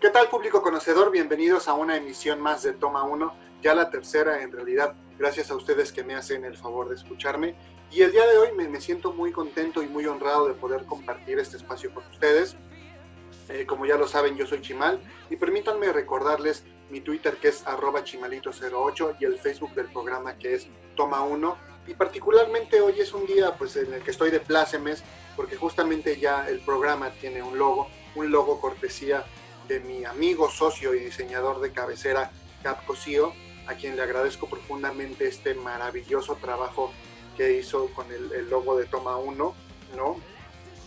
¿Qué tal público conocedor? Bienvenidos a una emisión más de Toma 1, ya la tercera en realidad, gracias a ustedes que me hacen el favor de escucharme. Y el día de hoy me, siento muy contento y muy honrado de poder compartir este espacio con ustedes. Eh, como ya lo saben, yo soy Chimal y permítanme recordarles mi Twitter que es arroba chimalito08 y el Facebook del programa que es Toma 1. Y particularmente hoy es un día pues, en el que estoy de plácemes porque justamente ya el programa tiene un logo, un logo cortesía de mi amigo, socio y diseñador de cabecera, Cap Cosío, a quien le agradezco profundamente este maravilloso trabajo que hizo con el, logo de Toma 1, ¿no?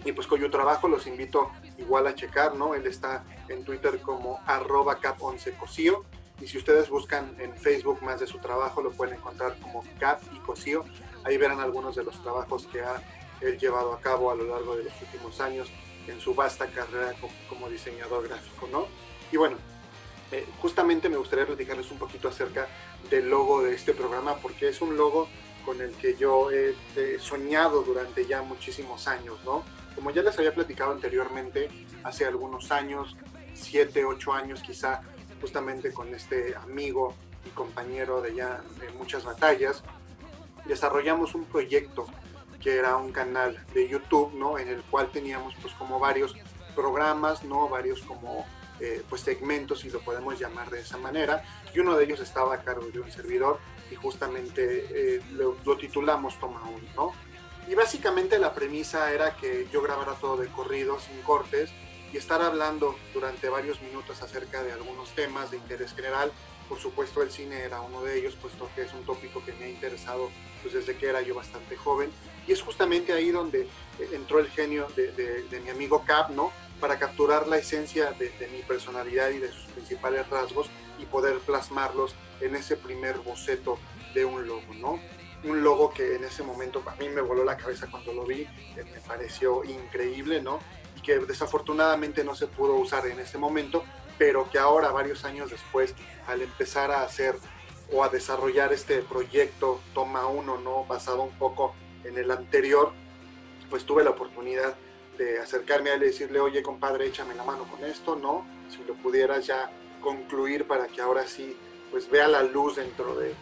Y pues cuyo trabajo los invito igual a checar, ¿no? Él está en Twitter como arroba cap11 cosío. Y si ustedes buscan en Facebook más de su trabajo, lo pueden encontrar como Cap y Cosío. Ahí verán algunos de los trabajos que ha él llevado a cabo a lo largo de los últimos años en su vasta carrera como, diseñador gráfico, ¿no? Y bueno, eh, justamente me gustaría platicarles un poquito acerca del logo de este programa, porque es un logo con el que yo he, soñado durante ya muchísimos años, ¿no? Como ya les había platicado anteriormente, hace algunos años, siete, ocho años quizá, justamente con este amigo y compañero de ya de muchas batallas, desarrollamos un proyecto que era un canal de YouTube, ¿no? En el cual teníamos pues como varios programas, ¿no? Varios como eh, pues segmentos, si lo podemos llamar de esa manera, y uno de ellos estaba a cargo de un servidor y justamente eh, lo, titulamos Toma 1, ¿no? Y básicamente la premisa era que yo grabara todo de corrido, sin cortes, y estar hablando durante varios minutos acerca de algunos temas de interés general. Por supuesto, el cine era uno de ellos, puesto que es un tópico que me ha interesado pues, desde que era yo bastante joven. Y es justamente ahí donde eh, entró el genio de, mi amigo Cap, ¿no? Para capturar la esencia de, mi personalidad y de sus principales rasgos y poder plasmarlos en ese primer boceto de un logo, ¿no? Un logo que en ese momento a mí me voló la cabeza cuando lo vi, me pareció increíble, ¿no? Y que desafortunadamente no se pudo usar en ese momento, pero que ahora, varios años después, al empezar a hacer o a desarrollar este proyecto Toma Uno, ¿no? Basado un poco en el anterior, pues tuve la oportunidad de acercarme a él y decirle, oye compadre, échame la mano con esto, ¿no? Si lo pudieras ya concluir para que ahora sí, pues vea la luz dentro de,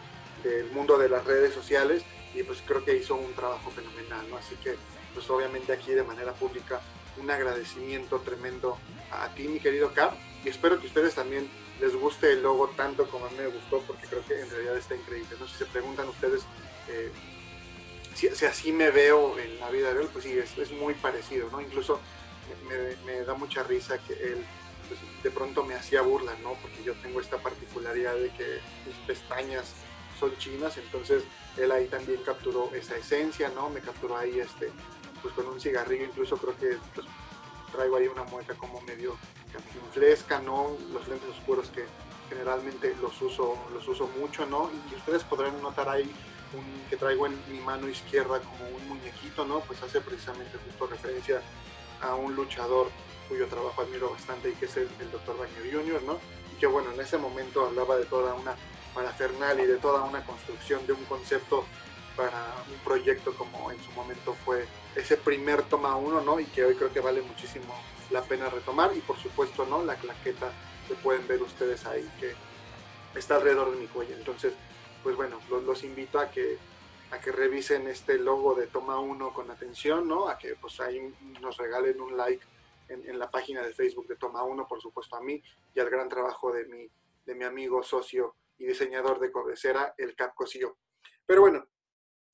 del mundo de las redes sociales y pues creo que hizo un trabajo fenomenal, ¿no? Así que pues obviamente aquí de manera pública un agradecimiento tremendo a ti, mi querido Cap, y espero que ustedes también les guste el logo tanto como a mí me gustó, porque creo que en realidad está increíble. No si se preguntan ustedes eh, si, así me veo en la vida de pues sí, es, muy parecido, ¿no? Incluso me, da mucha risa que él pues, de pronto me hacía burla, ¿no? Porque yo tengo esta particularidad de que mis pestañas son chinas, entonces él ahí también capturó esa esencia, ¿no? Me capturó ahí este, pues con un cigarrillo, incluso creo que pues, traigo ahí una mueca como medio fresca, ¿no? Los lentes oscuros que generalmente los uso, los uso mucho, ¿no? Y ustedes podrán notar ahí que traigo en mi mano izquierda como un muñequito, ¿no? Pues hace precisamente justo referencia a un luchador cuyo trabajo admiro bastante y que es el, Dr. Baño Jr., ¿no? Y que bueno, en ese momento hablaba de toda una parafernal y de toda una construcción de un concepto para un proyecto como en su momento fue ese primer toma uno, ¿no? Y que hoy creo que vale muchísimo la pena retomar y por supuesto, ¿no? La claqueta que pueden ver ustedes ahí que está alrededor de mi cuello. Entonces, pues bueno, los, invito a que, a que revisen este logo de Toma 1 con atención, ¿no? A que pues ahí nos regalen un like en, la página de Facebook de Toma 1, por supuesto a mí, y al gran trabajo de mi, de mi amigo, socio y diseñador de cabecera, el Cap Cosío. Pero bueno,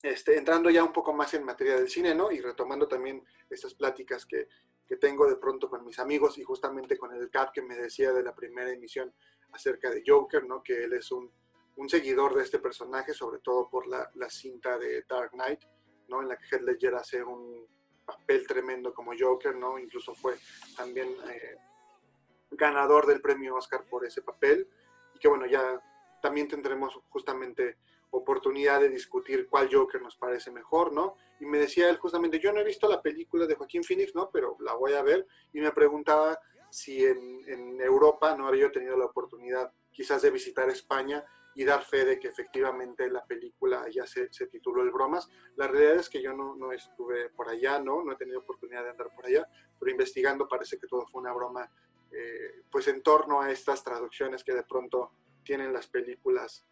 este, entrando ya un poco más en materia del cine, ¿no? Y retomando también estas pláticas que, que tengo de pronto con mis amigos y justamente con el Cap que me decía de la primera emisión acerca de Joker, ¿no? Que él es un un seguidor de este personaje, sobre todo por la, cinta de Dark Knight, ¿no? En la que Heath Ledger hace un papel tremendo como Joker, ¿no? Incluso fue también eh, ganador del premio Oscar por ese papel. Y que bueno, ya también tendremos justamente oportunidad de discutir cuál Joker nos parece mejor, ¿no? Y me decía él justamente, yo no he visto la película de Joaquín Phoenix, ¿no? Pero la voy a ver. Y me preguntaba si en, en Europa no había tenido la oportunidad quizás de visitar España y dar fe de que efectivamente la película ya se, se tituló El Bromas. La realidad es que yo no, no, estuve por allá, ¿no? No he tenido oportunidad de andar por allá, pero investigando parece que todo fue una broma eh, pues en torno a estas traducciones que de pronto tienen las películas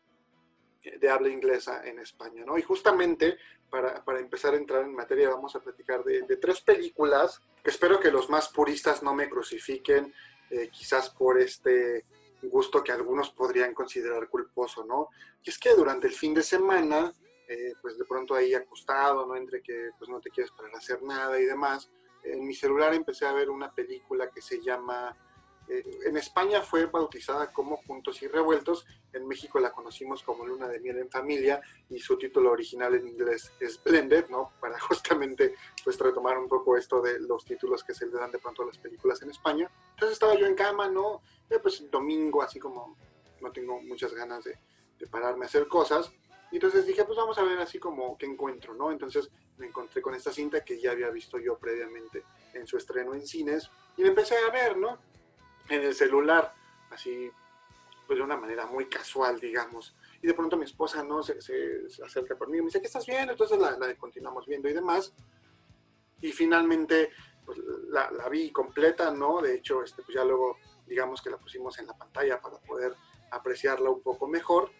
de habla inglesa en España, ¿no? Y justamente para, para empezar a entrar en materia vamos a platicar de, de, tres películas que espero que los más puristas no me crucifiquen, eh, quizás por este gusto que algunos podrían considerar culposo, ¿no? Y es que durante el fin de semana, eh, pues de pronto ahí acostado, ¿no? Entre que pues no te quieres parar a hacer nada y demás, en mi celular empecé a ver una película que se llama eh, en España fue bautizada como Juntos y Revueltos, en México la conocimos como Luna de Miel en Familia y su título original en inglés es Blended, ¿no? Para justamente pues retomar un poco esto de los títulos que se le dan de pronto a las películas en España. Entonces estaba yo en cama, ¿no? Eh, pues domingo, así como no tengo muchas ganas de, de pararme a hacer cosas. Y entonces dije, pues vamos a ver así como qué encuentro, ¿no? Entonces me encontré con esta cinta que ya había visto yo previamente en su estreno en cines y me empecé a ver, ¿no? En el celular, así, pues de una manera muy casual, digamos. Y de pronto mi esposa no se, se, acerca por mí y me dice, ¿qué estás viendo? Entonces la, la continuamos viendo y demás. Y finalmente pues, la, la, vi completa, ¿no? De hecho, este, pues ya luego, digamos que la pusimos en la pantalla para poder apreciarla un poco mejor.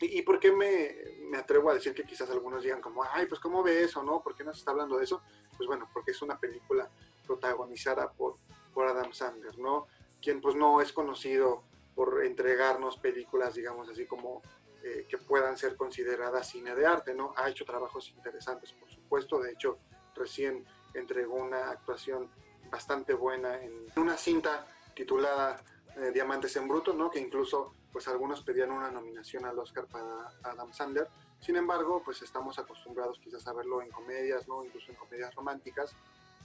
¿Y, y por qué me, me, atrevo a decir que quizás algunos digan como, ay, pues ¿cómo ve eso, no? ¿Por qué no se está hablando de eso? Pues bueno, porque es una película protagonizada por, por Adam Sandler, ¿no? Quien pues no es conocido por entregarnos películas, digamos así como eh, que puedan ser consideradas cine de arte, ¿no? Ha hecho trabajos interesantes, por supuesto, de hecho recién entregó una actuación bastante buena en una cinta titulada eh, Diamantes en Bruto, ¿no? Que incluso pues algunos pedían una nominación al Oscar para Adam Sandler. Sin embargo, pues estamos acostumbrados quizás a verlo en comedias, ¿no? Incluso en comedias románticas.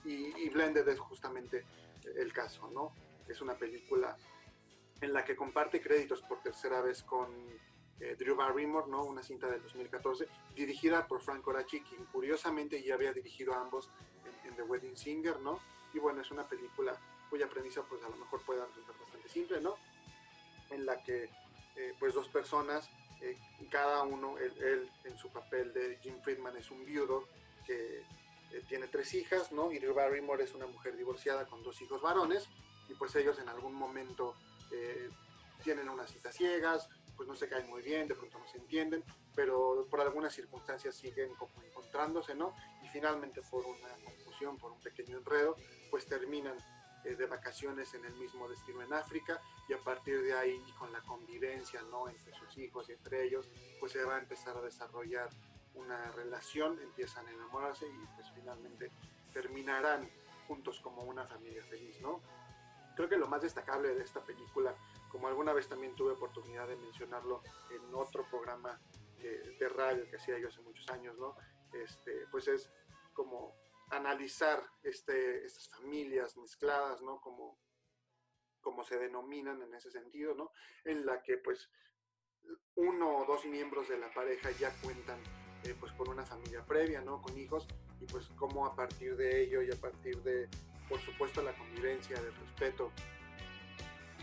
Y, y Blended es justamente el caso, ¿no? Es una película en la que comparte créditos por tercera vez con eh, Drew Barrymore, ¿no? una cinta del 2014, dirigida por Frank Coraci, quien curiosamente ya había dirigido a ambos en, The Wedding Singer, ¿no? Y bueno, es una película cuya premisa pues a lo mejor puede resultar bastante simple, ¿no? En la que eh, pues dos personas, eh, cada uno, él, en su papel de Jim Friedman es un viudo que tiene tres hijas, ¿no? Y Drew Barrymore es una mujer divorciada con dos hijos varones, y pues ellos en algún momento eh, tienen unas citas ciegas, pues no se caen muy bien, de pronto no se entienden, pero por algunas circunstancias siguen como encontrándose, ¿no? Y finalmente por una confusión, por un pequeño enredo, pues terminan eh, de vacaciones en el mismo destino en África y a partir de ahí con la convivencia, ¿no? Entre sus hijos y entre ellos, pues se va a empezar a desarrollar una relación, empiezan a enamorarse y pues finalmente terminarán juntos como una familia feliz, ¿no? Creo que lo más destacable de esta película, como alguna vez también tuve oportunidad de mencionarlo en otro programa de, de radio que hacía yo hace muchos años, ¿no? Este, pues es como analizar este, estas familias mezcladas, ¿no? Como, como se denominan en ese sentido, ¿no? En la que pues uno o dos miembros de la pareja ya cuentan eh, pues con una familia previa, ¿no? Con hijos y pues cómo a partir de ello y a partir de por supuesto la convivencia, del respeto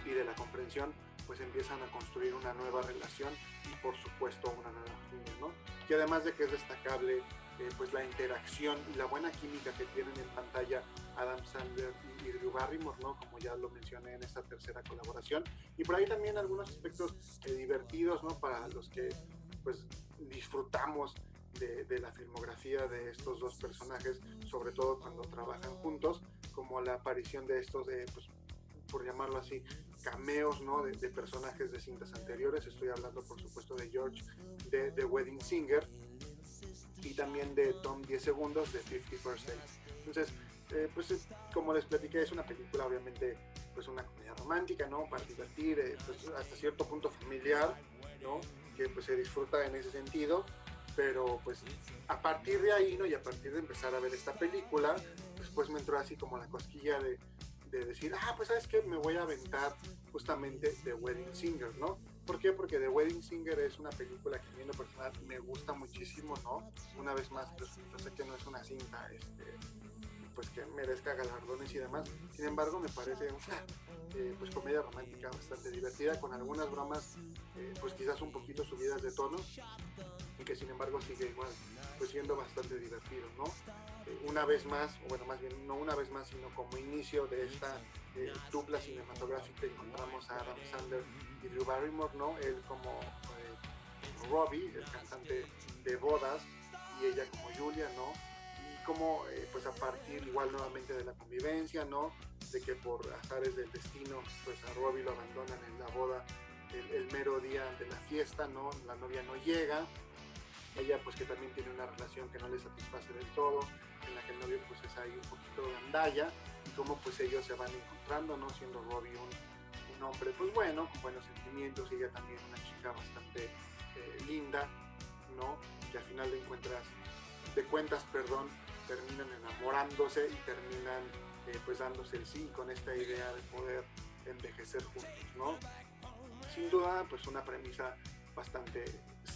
y de la comprensión, pues empiezan a construir una nueva relación y por supuesto una nueva familia, ¿no? Y además de que es destacable eh, pues la interacción y la buena química que tienen en pantalla Adam Sandler y, y Drew Barrymore, ¿no? Como ya lo mencioné en esta tercera colaboración. Y por ahí también algunos aspectos eh, divertidos, ¿no? Para los que pues disfrutamos de, de, la filmografía de estos dos personajes, sobre todo cuando trabajan juntos, como la aparición de estos, de, pues, por llamarlo así, cameos ¿no? de, de, personajes de cintas anteriores. Estoy hablando, por supuesto, de George de The Wedding Singer y también de Tom 10 Segundos de 50 First Dates. Entonces, eh, pues como les platiqué, es una película obviamente pues una comedia romántica, ¿no? Para divertir, eh, pues hasta cierto punto familiar, ¿no? Que pues se disfruta en ese sentido pero pues a partir de ahí, ¿no? Y a partir de empezar a ver esta película, después me entró así como la cosquilla de, de decir, ah, pues sabes qué, me voy a aventar justamente The Wedding Singer, ¿no? ¿Por qué? Porque The Wedding Singer es una película que a mí en lo personal me gusta muchísimo, ¿no? Una vez más, pues yo sé que no es una cinta, este, pues que merezca galardones y demás. Sin embargo, me parece una eh, pues comedia romántica bastante divertida, con algunas bromas, eh, pues quizás un poquito subidas de tono. y que sin embargo sigue igual, pues siendo bastante divertido, ¿no? Eh, una vez más, o bueno, más bien no una vez más, sino como inicio de esta eh, dupla cinematográfica encontramos a Adam Sandler y Drew Barrymore, ¿no? Él como eh, Robbie, el cantante de bodas, y ella como Julia, ¿no? Y como pues a partir igual nuevamente de la convivencia, ¿no? De que por azares del destino, pues a Robbie lo abandonan en la boda el, el mero día de la fiesta, ¿no? La novia no llega, ella pues que también tiene una relación que no le satisface del todo, en la que el novio pues es ahí un poquito de andalla, y cómo pues ellos se van encontrando, ¿no? Siendo Robbie un, un hombre pues bueno, con buenos sentimientos, y ella también una chica bastante eh, linda, ¿no? Que al final de encuentras, de cuentas, perdón, terminan enamorándose y terminan eh, pues dándose el sí con esta idea de poder envejecer juntos, ¿no? Sin duda, pues una premisa bastante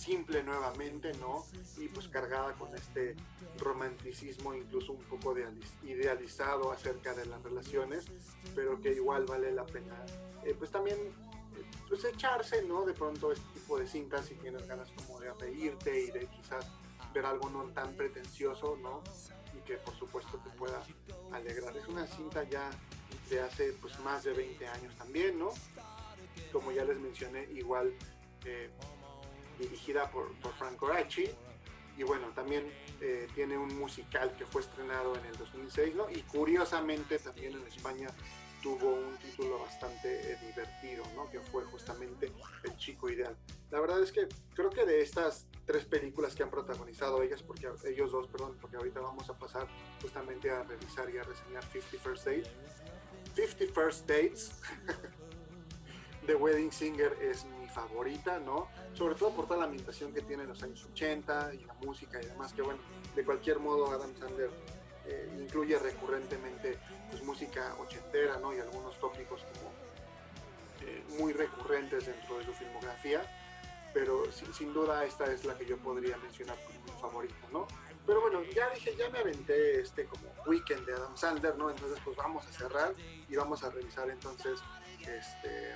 simple nuevamente, ¿no? Y pues cargada con este romanticismo incluso un poco idealizado acerca de las relaciones, pero que igual vale la pena, eh, pues también pues echarse, ¿no? De pronto este tipo de cintas si tienes ganas como de reírte y de quizás ver algo no tan pretencioso, ¿no? Y que por supuesto te pueda alegrar. Es una cinta ya de hace pues más de 20 años también, ¿no? Como ya les mencioné, igual eh, dirigida por, por Frank Coraci. Y bueno, también eh, tiene un musical que fue estrenado en el 2006, ¿no? Y curiosamente también en España tuvo un título bastante eh, divertido, ¿no? Que fue justamente El Chico Ideal. La verdad es que creo que de estas tres películas que han protagonizado ellas, porque ellos dos, perdón, porque ahorita vamos a pasar justamente a revisar y a reseñar 50 First Dates. 50 First Dates, The Wedding Singer es mi favorita, ¿no? Sobre todo por toda la ambientación que tiene en los años 80 y la música y demás, que bueno, de cualquier modo Adam Sandler eh, incluye recurrentemente pues, música ochentera, ¿no? Y algunos tópicos como eh, muy recurrentes dentro de su filmografía, pero sin, sin, duda esta es la que yo podría mencionar como mi favorita, ¿no? Pero bueno, ya dije, ya me aventé este como weekend de Adam Sandler, ¿no? Entonces pues vamos a cerrar y vamos a revisar entonces este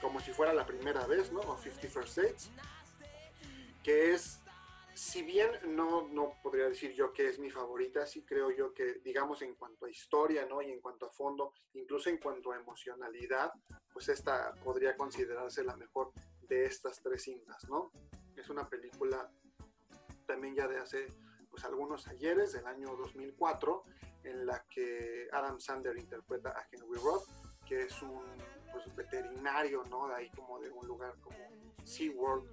como si fuera la primera vez, ¿no? O 50 First Dates, que es, si bien no, no podría decir yo que es mi favorita, sí creo yo que, digamos, en cuanto a historia, ¿no? Y en cuanto a fondo, incluso en cuanto a emocionalidad, pues esta podría considerarse la mejor de estas tres cintas, ¿no? Es una película también ya de hace pues algunos ayeres del año 2004 en la que Adam Sandler interpreta a Henry Roth que es un pues, veterinario, ¿no? De ahí como de un lugar como SeaWorld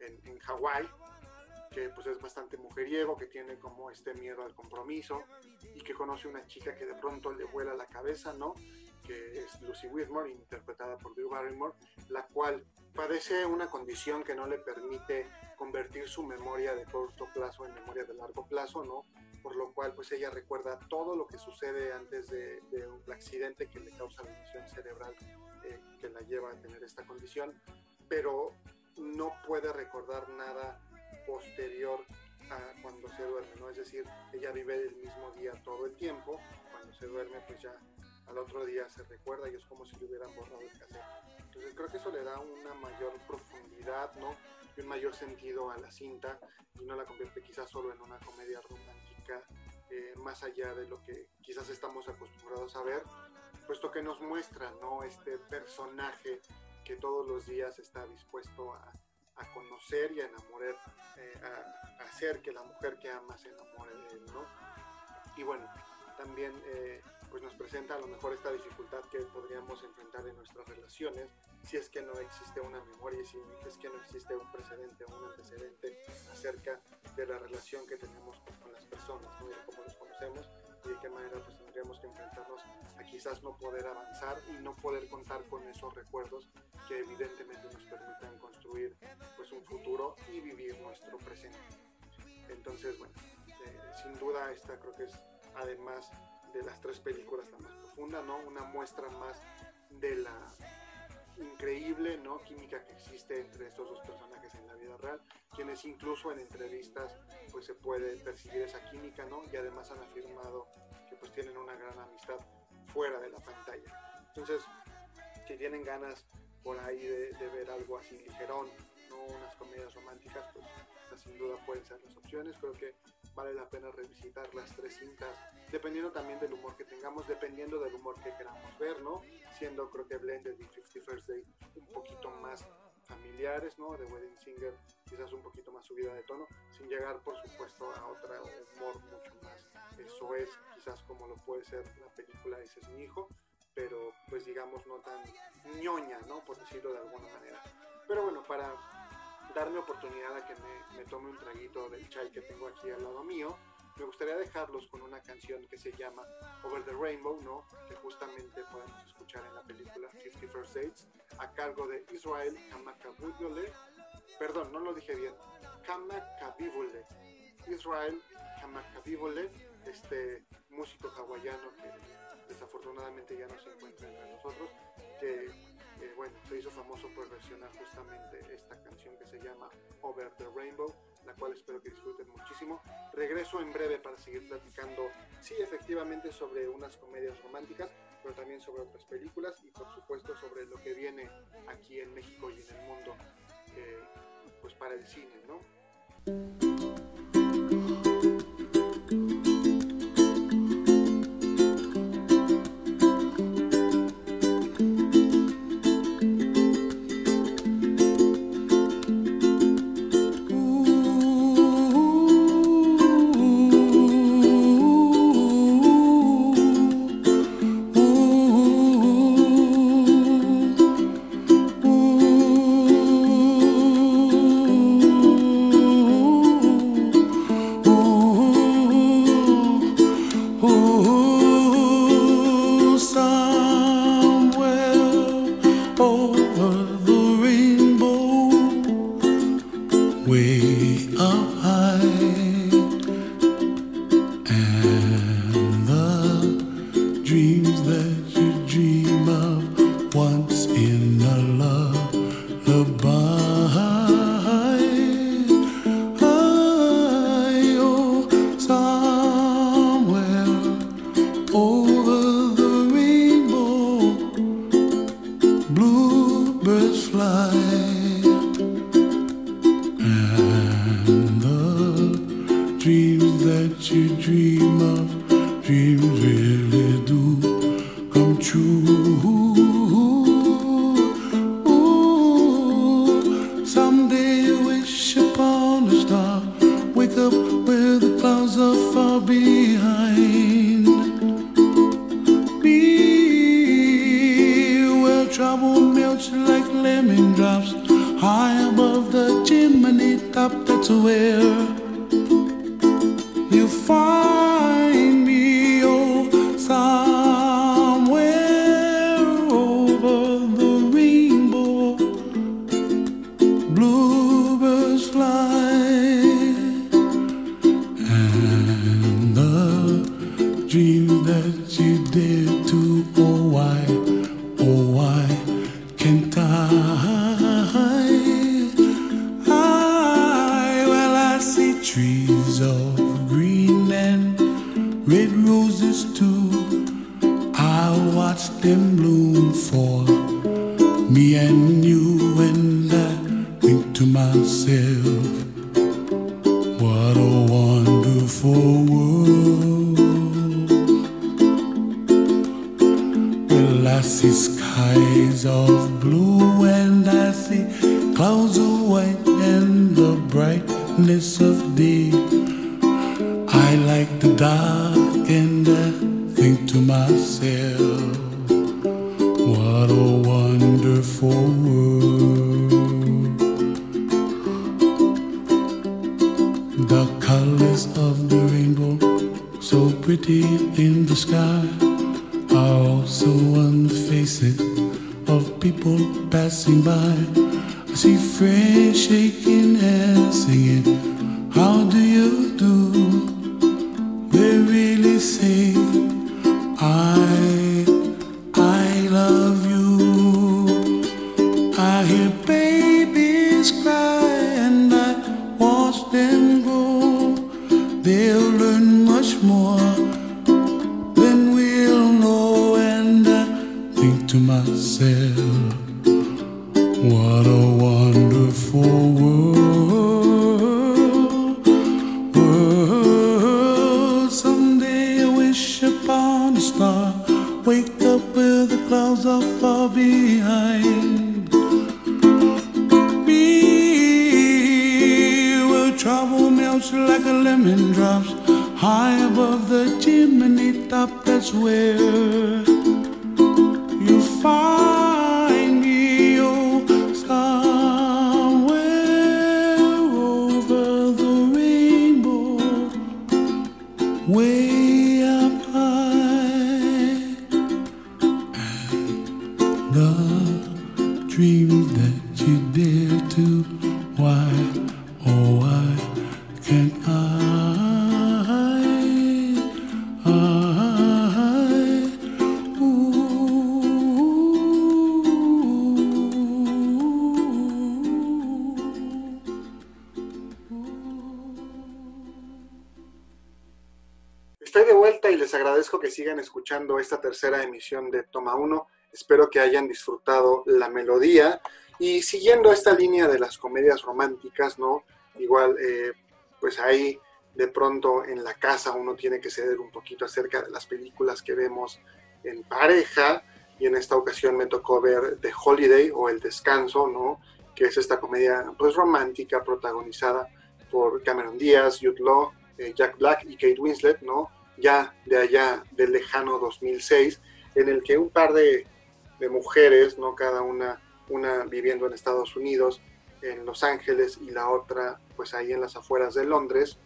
en, en Hawái, que pues es bastante mujeriego, que tiene como este miedo al compromiso y que conoce una chica que de pronto le vuela la cabeza, ¿no? Que es Lucy Whitmore, interpretada por Drew Barrymore, la cual padece una condición que no le permite convertir su memoria de corto plazo en memoria de largo plazo, ¿no? por lo cual pues ella recuerda todo lo que sucede antes de, un accidente que le causa la lesión cerebral que la lleva a tener esta condición, pero no puede recordar nada posterior a cuando se duerme, ¿no? Es decir, ella vive el mismo día todo el tiempo, cuando se duerme pues ya al otro día se recuerda y es como si le hubieran borrado el cassette. Entonces creo que eso le da una mayor profundidad, ¿no? Y un mayor sentido a la cinta y no la convierte quizás solo en una comedia romántica eh, más allá de lo que quizás estamos acostumbrados a ver, puesto que nos muestra, ¿no? Este personaje que todos los días está dispuesto a, conocer y a enamorar, eh, a, hacer que la mujer que ama se enamore de él, ¿no? Y bueno, también eh, pues nos presenta a lo mejor esta dificultad que podríamos enfrentar en nuestras relaciones si es que no existe una memoria, si es que no existe un precedente o un antecedente acerca de la relación que tenemos con, las personas, ¿no? de cómo los conocemos y de qué manera pues tendríamos que enfrentarnos a quizás no poder avanzar y no poder contar con esos recuerdos que evidentemente nos permitan construir pues un futuro y vivir nuestro presente. Entonces, bueno, eh, sin duda esta creo que es además de las tres películas la más profunda, ¿no? Una muestra más de la increíble ¿no? química que existe entre estos dos personajes en la vida real, quienes incluso en entrevistas pues se puede percibir esa química, ¿no? Y además han afirmado que pues tienen una gran amistad fuera de la pantalla. Entonces, si tienen ganas por ahí de, de ver algo así ligerón, ¿no? unas comedias románticas, pues sin duda pueden ser las opciones. Creo que vale la pena revisitar las tres cintas, dependiendo también del humor que tengamos, dependiendo del humor que queramos ver, ¿no? Siendo creo que Blended y 50 First Date un poquito más familiares, ¿no? De Wedding Singer quizás un poquito más subida de tono, sin llegar por supuesto a otro humor mucho más eso es quizás como lo puede ser la película Ese es mi hijo, pero pues digamos no tan ñoña, ¿no? Por decirlo de alguna manera. Pero bueno, para darme oportunidad a que me, tome un traguito del chai que tengo aquí al lado mío, me gustaría dejarlos con una canción que se llama Over the Rainbow, ¿no? Que justamente podemos escuchar en la película 50 First Dates, a cargo de Israel Kamakabule. Perdón, no lo dije bien. Kamakabibule. Israel Kamakabibule, este músico hawaiano que desafortunadamente ya no se encuentra entre nosotros, que bueno, se hizo famoso por versionar justamente esta canción que se llama Over the Rainbow, la cual espero que disfruten muchísimo. Regreso en breve para seguir platicando, sí, efectivamente, sobre unas comedias románticas, pero también sobre otras películas y por supuesto sobre lo que viene aquí en México y en el mundo, eh, pues para el cine, ¿no? over the rainbow. Way pretty in the sky are also on the faces of people passing by. I see friends shaking you find escuchando esta tercera emisión de Toma 1. Espero que hayan disfrutado la melodía y siguiendo esta línea de las comedias románticas, ¿no? Igual, eh, pues ahí de pronto en la casa uno tiene que ceder un poquito acerca de las películas que vemos en pareja y en esta ocasión me tocó ver The Holiday o El Descanso, ¿no? Que es esta comedia pues romántica protagonizada por Cameron Díaz, Jude Law, eh, Jack Black y Kate Winslet, ¿no? Ya de allá del lejano 2006, en el que un par de, mujeres, ¿no? Cada una, una viviendo en Estados Unidos, en Los Ángeles y la otra pues ahí en las afueras de Londres,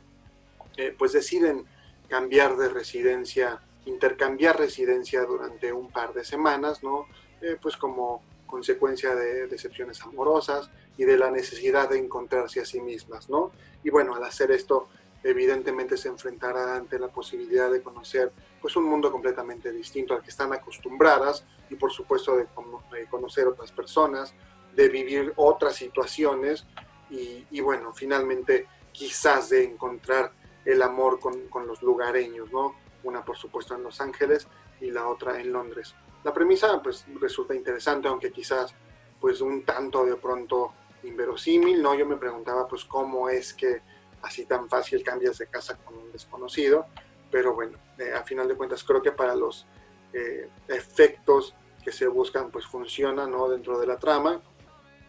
eh, pues deciden cambiar de residencia, intercambiar residencia durante un par de semanas, ¿no? Eh, pues como consecuencia de decepciones amorosas y de la necesidad de encontrarse a sí mismas, ¿no? Y bueno, al hacer esto, evidentemente se enfrentará ante la posibilidad de conocer pues un mundo completamente distinto al que están acostumbradas y por supuesto de, de conocer otras personas, de vivir otras situaciones y, y, bueno, finalmente quizás de encontrar el amor con, con, los lugareños, ¿no? Una por supuesto en Los Ángeles y la otra en Londres. La premisa pues resulta interesante, aunque quizás pues un tanto de pronto inverosímil, ¿no? Yo me preguntaba pues cómo es que así tan fácil cambias de casa con un desconocido, pero bueno, eh, a final de cuentas creo que para los eh, efectos que se buscan pues funciona, ¿no? Dentro de la trama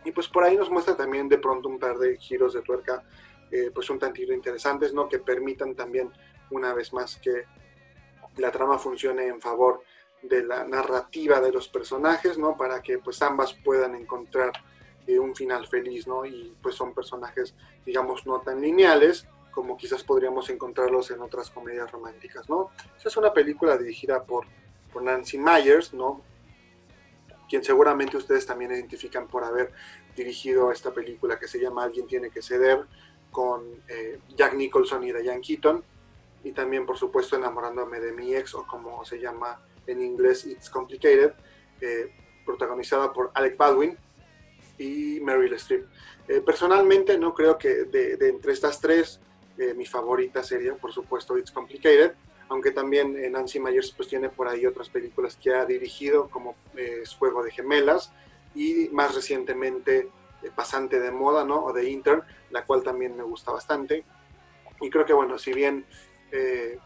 y pues por ahí nos muestra también de pronto un par de giros de tuerca, eh, pues un tantito interesantes, ¿no? Que permitan también, una vez más, que la trama funcione en favor de la narrativa de los personajes, ¿no? Para que pues ambas puedan encontrar eh, un final feliz, ¿no? Y pues son personajes, digamos, no tan lineales como quizás podríamos encontrarlos en otras comedias románticas, ¿no? Esa es una película dirigida por, por Nancy Myers, ¿no? quien seguramente ustedes también identifican por haber dirigido esta película que se llama Alguien tiene que ceder, con eh, Jack Nicholson y Diane Keaton, y también por supuesto Enamorándome de mi ex, o como se llama en inglés It's Complicated, eh, protagonizada por Alec Baldwin y Meryl Streep. Eh, personalmente no creo que de, de entre estas tres, mi favorita sería por supuesto It's Complicated, aunque también Nancy Myers pues tiene por ahí otras películas que ha dirigido como eh, Juego de Gemelas y más recientemente eh, Pasante de Moda, ¿no? O de Intern, la cual también me gusta bastante. Y creo que bueno, si bien eh,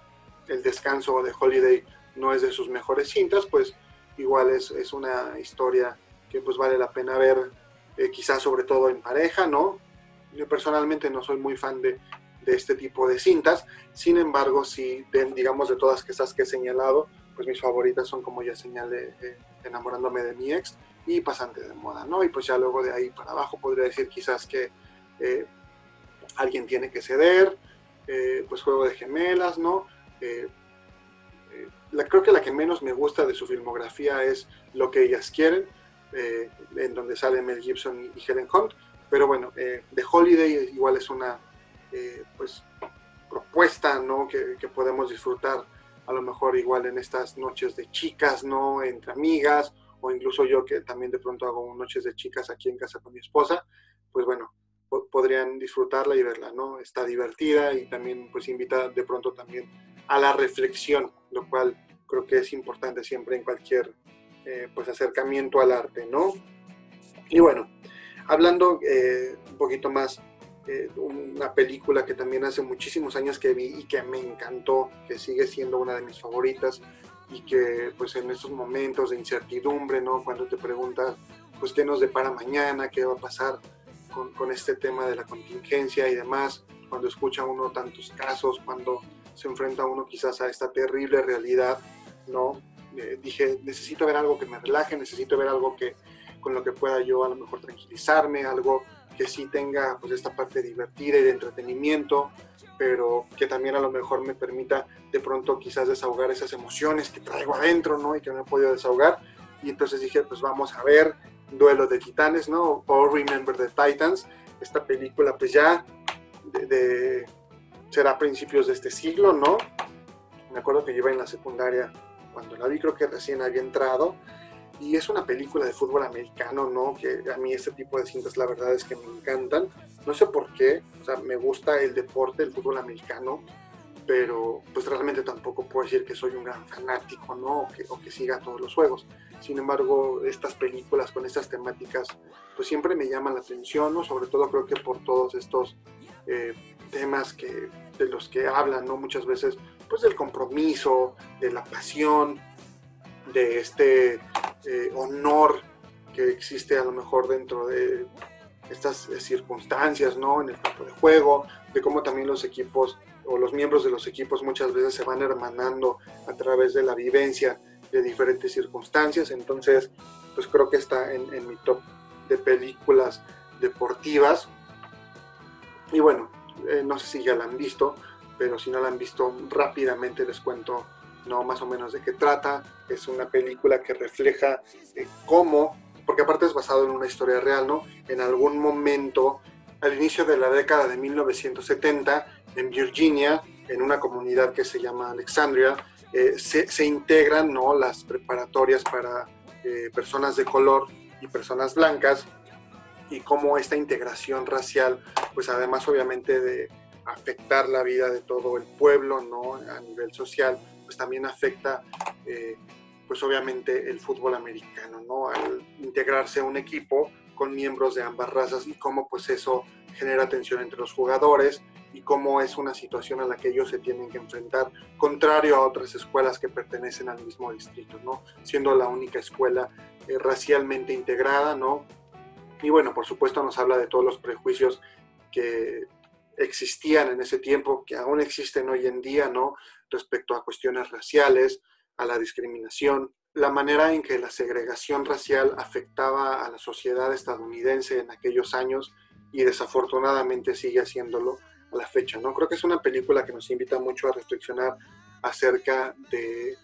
El Descanso de Holiday no es de sus mejores cintas, pues igual es, es una historia que pues vale la pena ver, eh, quizás sobre todo en pareja, ¿no? Yo personalmente no soy muy fan de, de este tipo de cintas. Sin embargo, si de, digamos de todas estas que he señalado, pues mis favoritas son como ya señalé, eh, enamorándome de mi ex y pasante de moda, ¿no? Y pues ya luego de ahí para abajo podría decir quizás que eh, alguien tiene que ceder, pues juego de gemelas, ¿no? Creo que la que menos me gusta de su filmografía es Lo que ellas quieren, en donde sale Mel Gibson y Helen Hunt, pero bueno, The Holiday igual es una eh, pues propuesta ¿no? Que, que, podemos disfrutar a lo mejor igual en estas noches de chicas, ¿no? Entre amigas, o incluso yo que también de pronto hago noches de chicas aquí en casa con mi esposa, pues bueno, po podrían disfrutarla y verla, ¿no? Está divertida y también pues invita de pronto también a la reflexión, lo cual creo que es importante siempre en cualquier eh, pues acercamiento al arte, ¿no? Y bueno, hablando eh, un poquito más eh, una película que también hace muchísimos años que vi y que me encantó, que sigue siendo una de mis favoritas, y que pues en estos momentos de incertidumbre, ¿no? Cuando te preguntas, pues qué nos depara mañana, qué va a pasar con, con este tema de la contingencia y demás, cuando escucha uno tantos casos, cuando se enfrenta uno quizás a esta terrible realidad, ¿no? Eh, dije, necesito ver algo que me relaje, necesito ver algo que con lo que pueda yo a lo mejor tranquilizarme, algo que sí tenga pues esta parte divertida y de entretenimiento, pero que también a lo mejor me permita de pronto quizás desahogar esas emociones que traigo adentro, ¿no? Y que no he podido desahogar. Y entonces dije, pues vamos a ver Duelo de Titanes, ¿no? O Remember the Titans. Esta película pues ya de, será a principios de este siglo, ¿no? Me acuerdo que iba en la secundaria cuando la vi, creo que recién había entrado y es una película de fútbol americano, ¿no? Que a mí este tipo de cintas la verdad es que me encantan. No sé por qué, o sea, me gusta el deporte, el fútbol americano, pero pues realmente tampoco puedo decir que soy un gran fanático, ¿no? O que, o que siga todos los juegos. Sin embargo, estas películas con estas temáticas, pues siempre me llaman la atención, ¿no? Sobre todo creo que por todos estos eh, temas que, de los que hablan, ¿no? Muchas veces, pues del compromiso, de la pasión, de este eh, honor que existe a lo mejor dentro de estas eh, circunstancias, ¿no? En el campo de juego, de cómo también los equipos o los miembros de los equipos muchas veces se van hermanando a través de la vivencia de diferentes circunstancias. Entonces, pues creo que está en, mi top de películas deportivas. Y bueno, eh, no sé si ya la han visto, pero si no la han visto rápidamente les cuento ¿no? Más o menos de qué trata. Es una película que refleja eh, cómo, porque aparte es basado en una historia real, ¿no? En algún momento, al inicio de la década de 1970, en Virginia, en una comunidad que se llama Alexandria, eh, se, integran, ¿no? Las preparatorias para eh, personas de color y personas blancas y cómo esta integración racial, pues además obviamente de afectar la vida de todo el pueblo, ¿no? A nivel social, pues también afecta, eh, pues obviamente el fútbol americano, ¿no? Al integrarse un equipo con miembros de ambas razas y cómo pues eso genera tensión entre los jugadores y cómo es una situación a la que ellos se tienen que enfrentar, contrario a otras escuelas que pertenecen al mismo distrito, ¿no? Siendo la única escuela eh, racialmente integrada, ¿no? Y bueno, por supuesto nos habla de todos los prejuicios que existían en ese tiempo, que aún existen hoy en día, ¿no? Respecto a cuestiones raciales, a la discriminación, la manera en que la segregación racial afectaba a la sociedad estadounidense en aquellos años y desafortunadamente sigue haciéndolo a la fecha, ¿no? Creo que es una película que nos invita mucho a reflexionar acerca de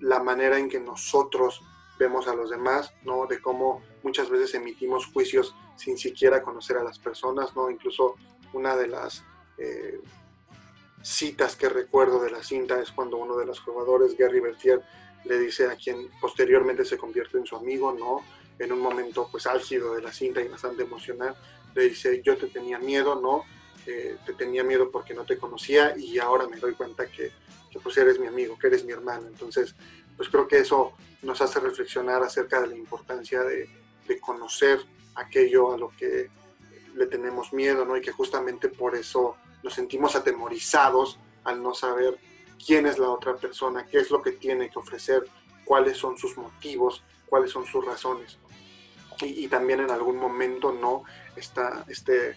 la manera en que nosotros vemos a los demás, ¿no? De cómo muchas veces emitimos juicios sin siquiera conocer a las personas, ¿no? Incluso una de las eh, citas que recuerdo de la cinta es cuando uno de los jugadores, Gary Bertier, le dice a quien posteriormente se convierte en su amigo, ¿no? En un momento pues álgido de la cinta y bastante emocional, le dice, yo te tenía miedo, ¿no? Eh, te tenía miedo porque no te conocía y ahora me doy cuenta que, que, pues eres mi amigo, que eres mi hermano. Entonces, pues creo que eso nos hace reflexionar acerca de la importancia de, de conocer aquello a lo que le tenemos miedo, ¿no? Y que justamente por eso nos sentimos atemorizados al no saber quién es la otra persona, qué es lo que tiene que ofrecer, cuáles son sus motivos, cuáles son sus razones. Y, también en algún momento, ¿no? Esta, este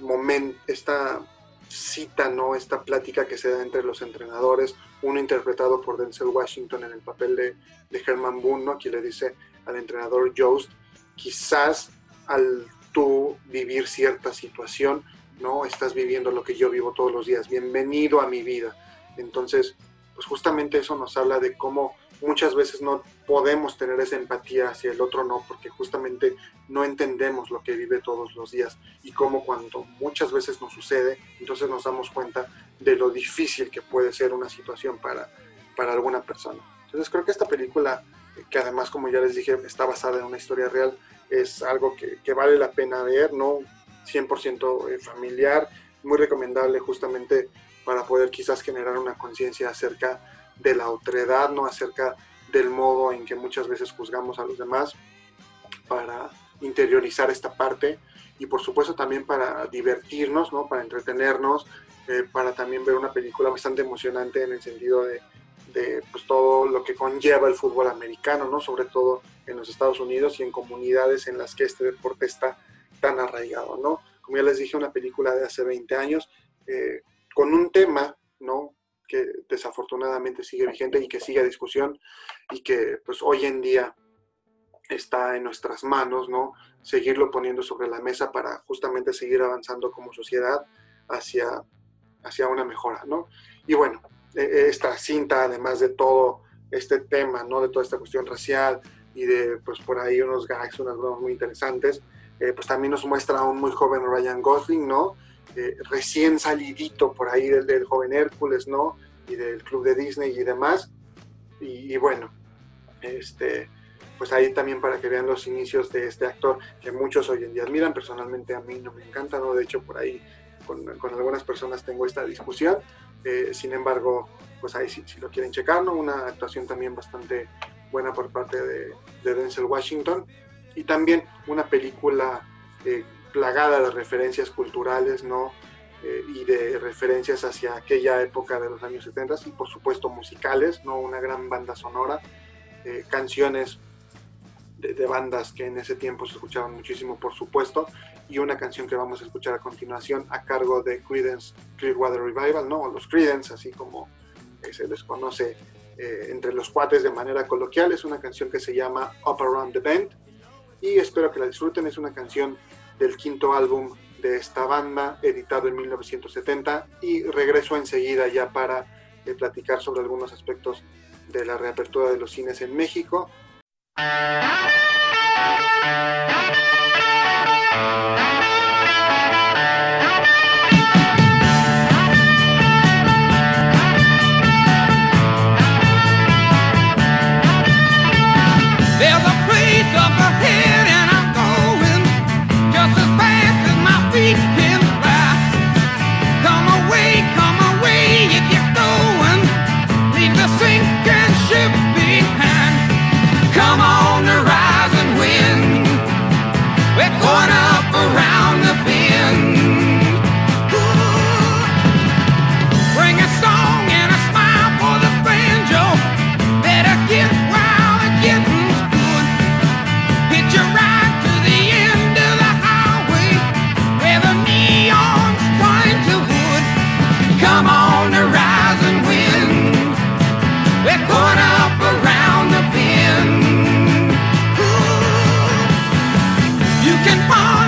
momento, esta cita, ¿no? Esta plática que se da entre los entrenadores, uno interpretado por Denzel Washington en el papel de, de Herman Boone, ¿no? Que le dice al entrenador Jost, quizás al tú vivir cierta situación, ¿no? Estás viviendo lo que yo vivo todos los días. Bienvenido a mi vida. Entonces, pues justamente eso nos habla de cómo muchas veces no podemos tener esa empatía hacia el otro, no, porque justamente no entendemos lo que vive todos los días y cómo cuando muchas veces nos sucede, entonces nos damos cuenta de lo difícil que puede ser una situación para, para alguna persona. Entonces creo que esta película, que además como ya les dije, está basada en una historia real, es algo que, vale la pena ver, ¿no? 100% eh, familiar, muy recomendable justamente para poder quizás generar una conciencia acerca de la otredad, ¿no? Acerca del modo en que muchas veces juzgamos a los demás, para interiorizar esta parte y por supuesto también para divertirnos, ¿no? Para entretenernos, eh, para también ver una película bastante emocionante en el sentido de, de pues, todo lo que conlleva el fútbol americano, ¿no? Sobre todo en los Estados Unidos y en comunidades en las que este deporte está tan arraigado, ¿no? Como ya les dije, una película de hace 20 años eh, con un tema, ¿no? Que desafortunadamente sigue vigente y que sigue a discusión y que pues hoy en día está en nuestras manos, ¿no? Seguirlo poniendo sobre la mesa para justamente seguir avanzando como sociedad hacia, hacia una mejora, ¿no? Y bueno, esta cinta, además de todo este tema, ¿no? De toda esta cuestión racial y de, pues por ahí unos gags, unas bromas muy interesantes, eh, pues también nos muestra a un muy joven Ryan Gosling, ¿no? Eh, recién salidito por ahí del, del, joven Hércules, ¿no? Y del club de Disney y demás. Y, y bueno, este, pues ahí también para que vean los inicios de este actor que muchos hoy en día admiran. Personalmente a mí no me encanta, ¿no? De hecho, por ahí con, con algunas personas tengo esta discusión. Eh, sin embargo, pues ahí si, si, lo quieren checar, ¿no? Una actuación también bastante buena por parte de, de Denzel Washington. Y también una película eh, plagada de referencias culturales, ¿no? Eh, y de referencias hacia aquella época de los años 70 y por supuesto musicales, ¿no? Una gran banda sonora, canciones de, de, bandas que en ese tiempo se escuchaban muchísimo, por supuesto, y una canción que vamos a escuchar a continuación a cargo de Creedence Clearwater Revival, ¿no? Los Creedence, así como eh, se les conoce eh, entre los cuates de manera coloquial, es una canción que se llama Up Around the Bend y espero que la disfruten, es una canción del quinto álbum de esta banda, editado en 1970, y regreso enseguida ya para eh, platicar sobre algunos aspectos de la reapertura de los cines en México. Sí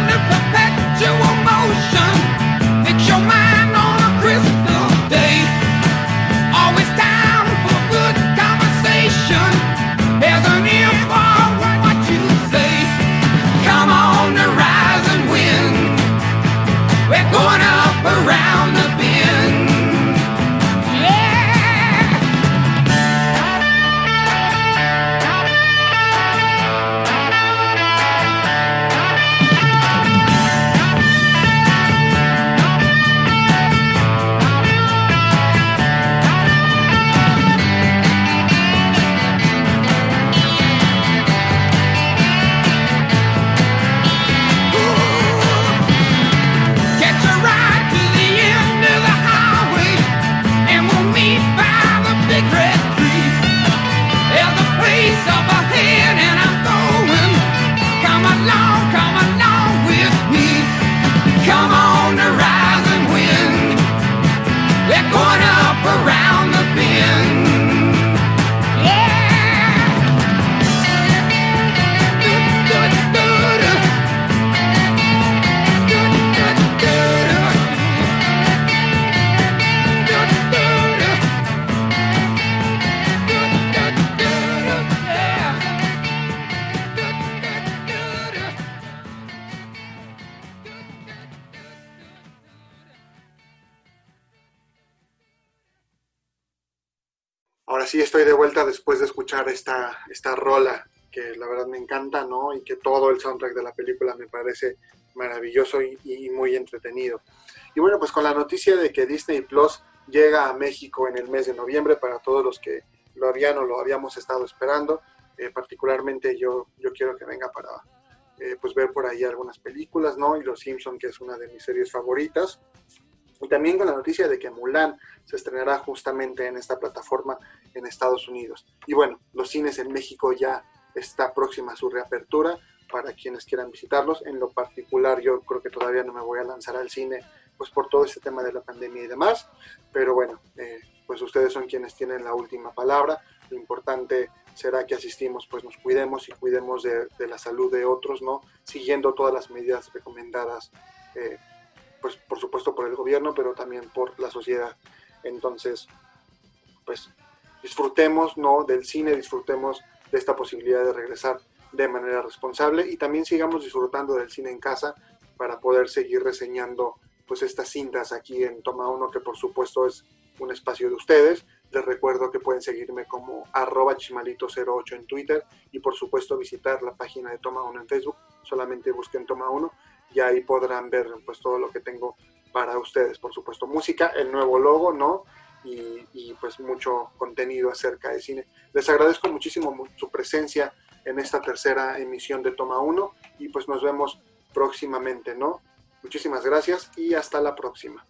escuchar esta, esta rola que la verdad me encanta, ¿no? Y que todo el soundtrack de la película me parece maravilloso y, y, muy entretenido. Y bueno, pues con la noticia de que Disney Plus llega a México en el mes de noviembre para todos los que lo habían o lo habíamos estado esperando, eh, particularmente yo, yo quiero que venga para eh, pues ver por ahí algunas películas, ¿no? Y Los Simpson, que es una de mis series favoritas. Y también con la noticia de que Mulan se estrenará justamente en esta plataforma en Estados Unidos. Y bueno, los cines en México ya está próxima a su reapertura para quienes quieran visitarlos. En lo particular, yo creo que todavía no me voy a lanzar al cine, pues por todo este tema de la pandemia y demás. Pero bueno, eh, pues ustedes son quienes tienen la última palabra. Lo importante será que asistimos, pues nos cuidemos y cuidemos de, la salud de otros, ¿no? Siguiendo todas las medidas recomendadas, eh, pues por supuesto por el gobierno, pero también por la sociedad. Entonces, pues disfrutemos, ¿no? Del cine, disfrutemos de esta posibilidad de regresar de manera responsable y también sigamos disfrutando del cine en casa para poder seguir reseñando pues estas cintas aquí en Toma Uno, que por supuesto es un espacio de ustedes, les recuerdo que pueden seguirme como arroba chimalito08 en Twitter y por supuesto visitar la página de Toma 1 en Facebook. Solamente busquen Toma 1 y ahí podrán ver pues todo lo que tengo para ustedes. Por supuesto, música, el nuevo logo, ¿no? Y, y pues mucho contenido acerca de cine. Les agradezco muchísimo su presencia en esta tercera emisión de Toma 1 y pues nos vemos próximamente, ¿no? Muchísimas gracias y hasta la próxima.